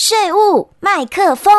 税务麦克风。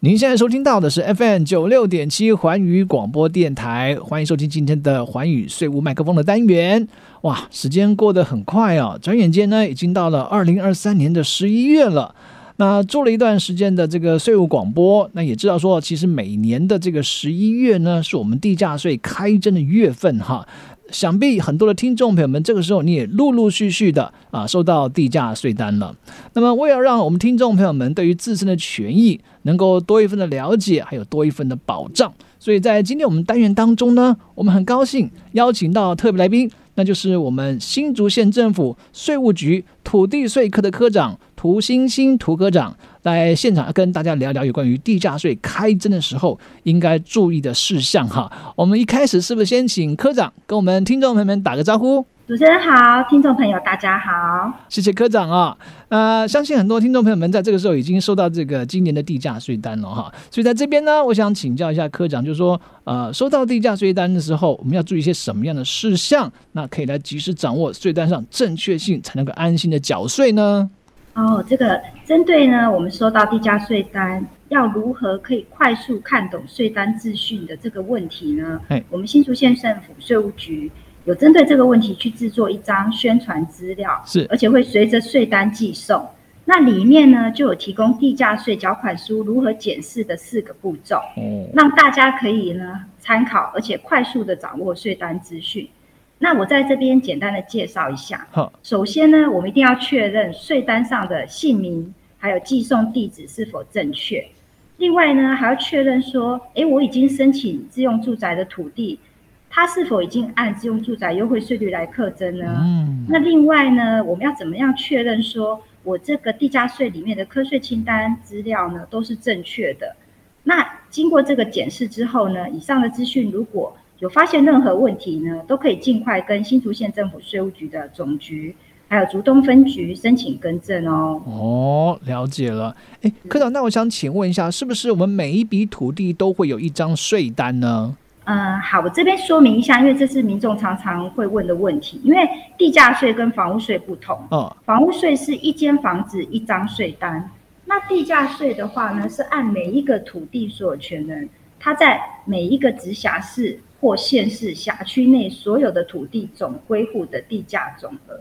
您现在收听到的是 FM 九六点七环宇广播电台，欢迎收听今天的环宇税务麦克风的单元。哇，时间过得很快啊，转眼间呢，已经到了二零二三年的十一月了。那做了一段时间的这个税务广播，那也知道说，其实每年的这个十一月呢，是我们地价税开征的月份哈。想必很多的听众朋友们，这个时候你也陆陆续续的啊收到地价税单了。那么，为了让我们听众朋友们对于自身的权益能够多一份的了解，还有多一份的保障，所以在今天我们单元当中呢，我们很高兴邀请到特别来宾，那就是我们新竹县政府税务局土地税科的科长涂欣欣涂科长。在现场跟大家聊聊有关于地价税开征的时候应该注意的事项哈。我们一开始是不是先请科长跟我们听众朋友们打个招呼？主持人好，听众朋友大家好，谢谢科长啊。呃，相信很多听众朋友们在这个时候已经收到这个今年的地价税单了哈。所以在这边呢，我想请教一下科长，就是说，呃，收到地价税单的时候，我们要注意一些什么样的事项？那可以来及时掌握税单上正确性，才能够安心的缴税呢？哦，这个针对呢，我们收到地价税单，要如何可以快速看懂税单资讯的这个问题呢？我们新竹县政府税务局有针对这个问题去制作一张宣传资料，是，而且会随着税单寄送。那里面呢，就有提供地价税缴款书如何检视的四个步骤，哦，让大家可以呢参考，而且快速的掌握税单资讯。那我在这边简单的介绍一下。好，首先呢，我们一定要确认税单上的姓名还有寄送地址是否正确。另外呢，还要确认说，哎，我已经申请自用住宅的土地，它是否已经按自用住宅优惠税率来课征呢？嗯。那另外呢，我们要怎么样确认说我这个地价税里面的课税清单资料呢都是正确的？那经过这个检视之后呢，以上的资讯如果有发现任何问题呢，都可以尽快跟新竹县政府税务局的总局，还有竹东分局申请更正哦。哦，了解了。哎，科长，那我想请问一下，是不是我们每一笔土地都会有一张税单呢？嗯，好，我这边说明一下，因为这是民众常常会问的问题。因为地价税跟房屋税不同，哦，房屋税是一间房子一张税单，那地价税的话呢，是按每一个土地所有权人，他在每一个直辖市。或县市辖区内所有的土地总归户的地价总额，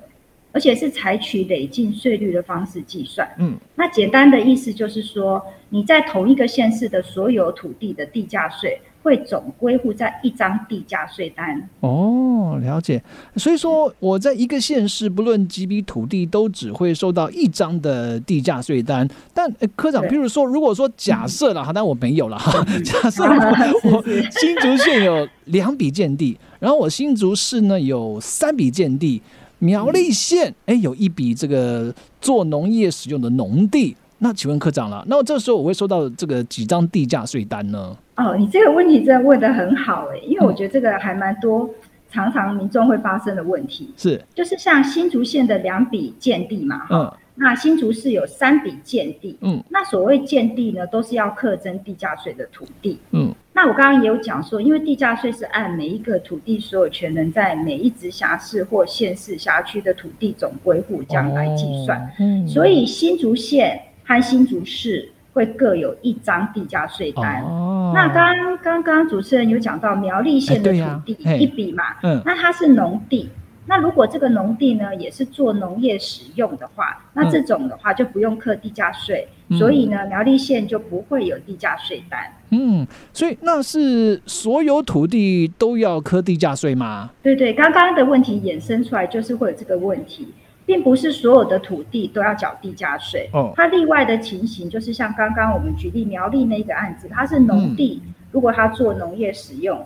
而且是采取累进税率的方式计算。嗯，那简单的意思就是说，你在同一个县市的所有土地的地价税。会总归户在一张地价税单哦，了解。所以说我在一个县市，不论几笔土地，都只会收到一张的地价税单。但科长，譬如说，如果说假设了哈，但我没有了哈，假设我新竹县有两笔建地，然后我新竹市呢有三笔建地，苗栗县哎有一笔这个做农业使用的农地。那请问科长了，那我这时候我会收到这个几张地价税单呢？哦，你这个问题真的问的很好哎，因为我觉得这个还蛮多，常常民众会发生的问题。是，就是像新竹县的两笔建地嘛，嗯，那新竹市有三笔建地，嗯，那所谓建地呢，都是要课征地价税的土地，嗯，那我刚刚也有讲说，因为地价税是按每一个土地所有权人在每一直辖市或县市辖区的土地总归户这样来计算，嗯，所以新竹县。和新竹市会各有一张地价税单。哦。那刚刚刚刚主持人有讲到苗栗县的土地一笔嘛？嗯。那它是农地，那如果这个农地呢也是做农业使用的话，那这种的话就不用课地价税，所以呢苗栗县就不会有地价税单。嗯，所以那是所有土地都要课地价税吗？对对，刚刚的问题衍生出来就是会有这个问题。并不是所有的土地都要缴地价税，哦，它例外的情形就是像刚刚我们举例苗栗那个案子，它是农地，如果它做农业使用，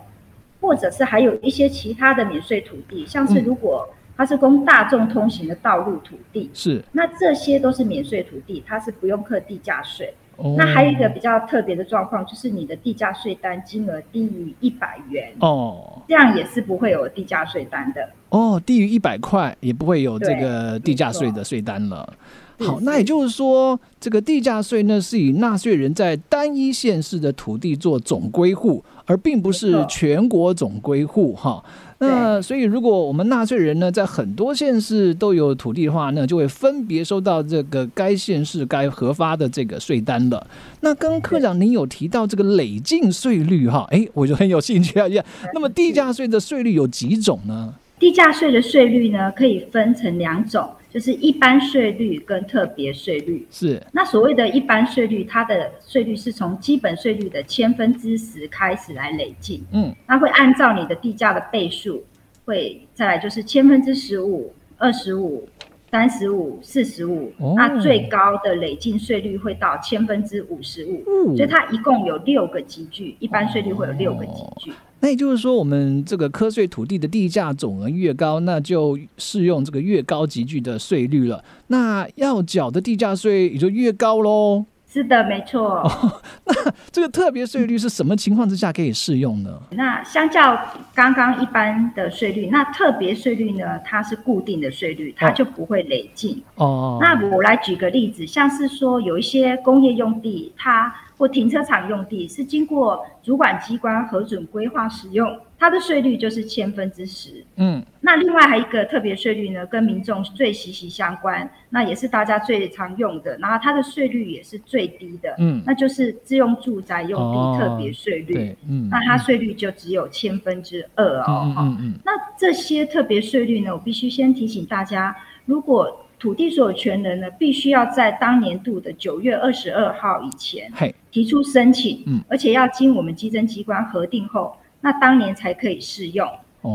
或者是还有一些其他的免税土地，像是如果它是供大众通行的道路土地，是，那这些都是免税土地，它是不用课地价税。那还有一个比较特别的状况，就是你的地价税单金额低于一百元哦，这样也是不会有地价税单的哦。低于一百块也不会有这个地价税的税单了。好，那也就是说，这个地价税呢，是以纳税人在单一县市的土地做总归户，而并不是全国总归户哈。那所以，如果我们纳税人呢，在很多县市都有土地的话，那就会分别收到这个该县市该核发的这个税单了。那刚刚科长您有提到这个累进税率哈，哎，我就很有兴趣啊。那么地价税的税率有几种呢？地价税的税率呢，可以分成两种。就是一般税率跟特别税率。是，那所谓的一般税率，它的税率是从基本税率的千分之十开始来累进，嗯，它会按照你的地价的倍数，会再来就是千分之十五、二十五、三十五、四十五，那最高的累进税率会到千分之五十五，所以它一共有六个集聚，一般税率会有六个集聚。那也就是说，我们这个科税土地的地价总额越高，那就适用这个越高集聚的税率了。那要缴的地价税也就越高喽。是的，没错。那这个特别税率是什么情况之下可以适用呢？那相较刚刚一般的税率，那特别税率呢，它是固定的税率，它就不会累进。哦。那我来举个例子，像是说有一些工业用地，它或停车场用地是经过主管机关核准规划使用，它的税率就是千分之十。嗯，那另外还一个特别税率呢，跟民众最息息相关，那也是大家最常用的，然后它的税率也是最低的。嗯，那就是自用住宅用地特别税率。嗯，那它税率就只有千分之二哦。嗯嗯。那这些特别税率呢，我必须先提醒大家，如果土地所有权人呢，必须要在当年度的九月二十二号以前提出申请，嗯，而且要经我们基征机关核定后，那当年才可以适用。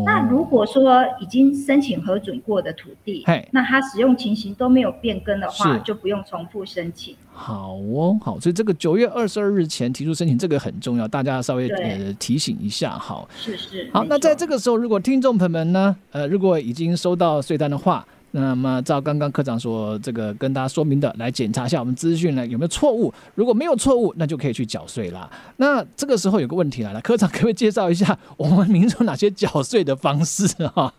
那如果说已经申请核准过的土地，那它使用情形都没有变更的话，就不用重复申请。好哦，好，所以这个九月二十二日前提出申请，这个很重要，大家稍微呃提醒一下。好，是是。好，那在这个时候，如果听众朋友们呢，呃，如果已经收到税单的话。那么，照刚刚科长所这个跟大家说明的，来检查一下我们资讯呢有没有错误。如果没有错误，那就可以去缴税啦。那这个时候有个问题来了，科长可不可以介绍一下我们民众哪些缴税的方式哈？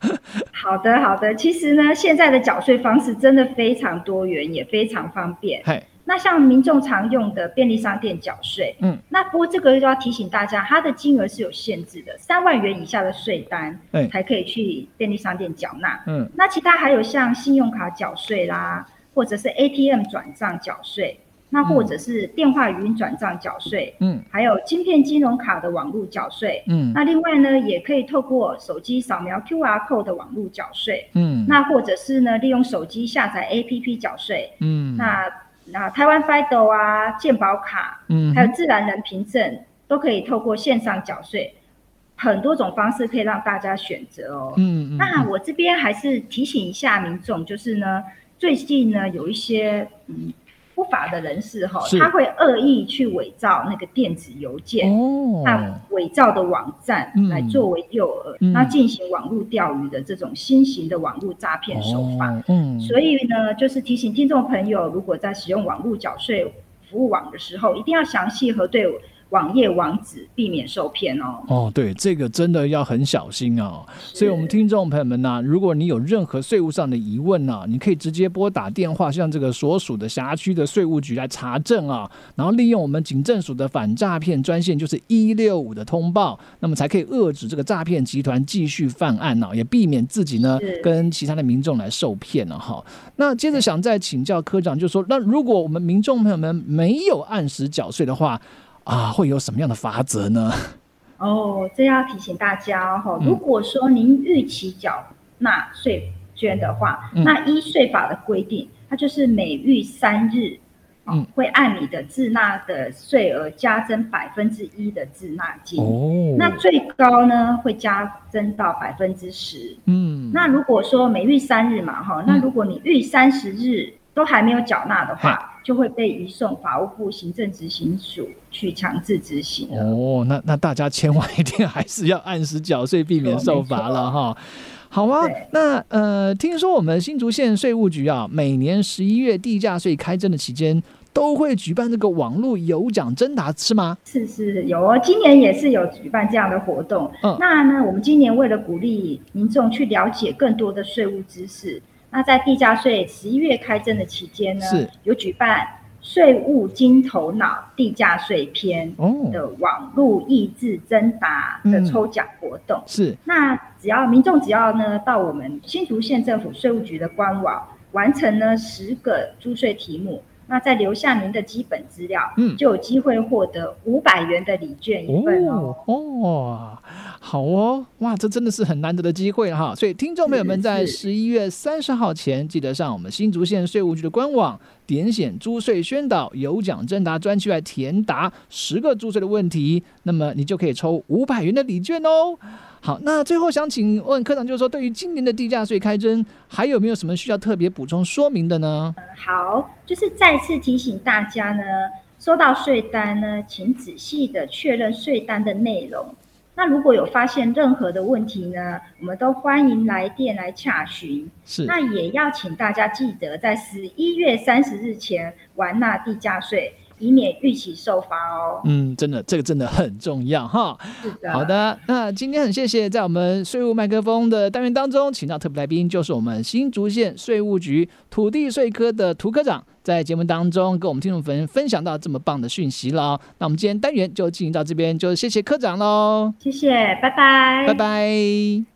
好的，好的。其实呢，现在的缴税方式真的非常多元，也非常方便。那像民众常用的便利商店缴税，嗯，那不过这个就要提醒大家，它的金额是有限制的，三万元以下的税单，才可以去便利商店缴纳，嗯，那其他还有像信用卡缴税啦，或者是 ATM 转账缴税，那或者是电话语音转账缴税，嗯，还有晶片金融卡的网络缴税，嗯，那另外呢，也可以透过手机扫描 QR code 的网络缴税，嗯，那或者是呢，利用手机下载 APP 缴税，嗯，那。那台湾 FIDO 啊，健保卡，嗯，还有自然人凭证，都可以透过线上缴税，很多种方式可以让大家选择哦。嗯嗯。那我这边还是提醒一下民众，就是呢，最近呢有一些嗯。不法的人士哈，他会恶意去伪造那个电子邮件，那伪造的网站来作为诱饵，那进行网络钓鱼的这种新型的网络诈骗手法。嗯，所以呢，就是提醒听众朋友，如果在使用网络缴税服务网的时候，一定要详细核对。网页网址，避免受骗哦。哦，对，这个真的要很小心哦。所以，我们听众朋友们呢，如果你有任何税务上的疑问呢，你可以直接拨打电话，向这个所属的辖区的税务局来查证啊。然后，利用我们警政署的反诈骗专线，就是一六五的通报，那么才可以遏制这个诈骗集团继续犯案呢，也避免自己呢跟其他的民众来受骗了哈。那接着想再请教科长，就说那如果我们民众朋友们没有按时缴税的话，啊，会有什么样的法则呢？哦，这要提醒大家哈，如果说您预期缴纳税捐的话，那依税法的规定，它就是每逾三日，嗯，会按你的滞纳的税额加征百分之一的滞纳金。哦，那最高呢会加增到百分之十。嗯，那如果说每逾三日嘛，哈，那如果你逾三十日都还没有缴纳的话。就会被移送法务部行政执行署去强制执行哦，那那大家千万一定还是要按时缴税，避免受罚了哈。好啊，那呃，听说我们新竹县税务局啊，每年十一月地价税开征的期间，都会举办这个网络有奖征答，是吗？是是有哦，今年也是有举办这样的活动。嗯，那呢，我们今年为了鼓励民众去了解更多的税务知识。那在地价税十一月开征的期间呢，是。有举办税务金头脑地价税篇哦，的网络益智征答的嗯。抽奖活动。是。那只要民众只要呢到我们新竹县政府税务局的官网完成呢十个租税题目，那再留下您的基本资料，嗯。就有机会获得五百元的礼券一份哦。哦哦，好哦，哇，这真的是很难得的机会了哈！所以听众朋友们在十一月三十号前，记得上我们新竹县税务局的官网，点选租税宣导有奖征答专区来填答十个租税的问题，那么你就可以抽五百元的礼券哦。好，那最后想请问科长，就是说对于今年的地价税开征，还有没有什么需要特别补充说明的呢？好，就是再次提醒大家呢，收到税单呢，请仔细的确认税单的内容。那如果有发现任何的问题呢，我们都欢迎来电来洽询。是那也要请大家记得在十一月三十日前完纳地价税，以免逾期受罚哦。嗯，真的，这个真的很重要哈。是的，好，的，那今天很谢谢在我们税务麦克风的单元当中，请到特别来宾，就是我们新竹县税务局土地税科的涂科长，在节目当中跟我们听众朋友分享到这么棒的讯息了。那我们今天单元就进行到这边，就谢谢科长喽，谢谢，拜拜，拜拜。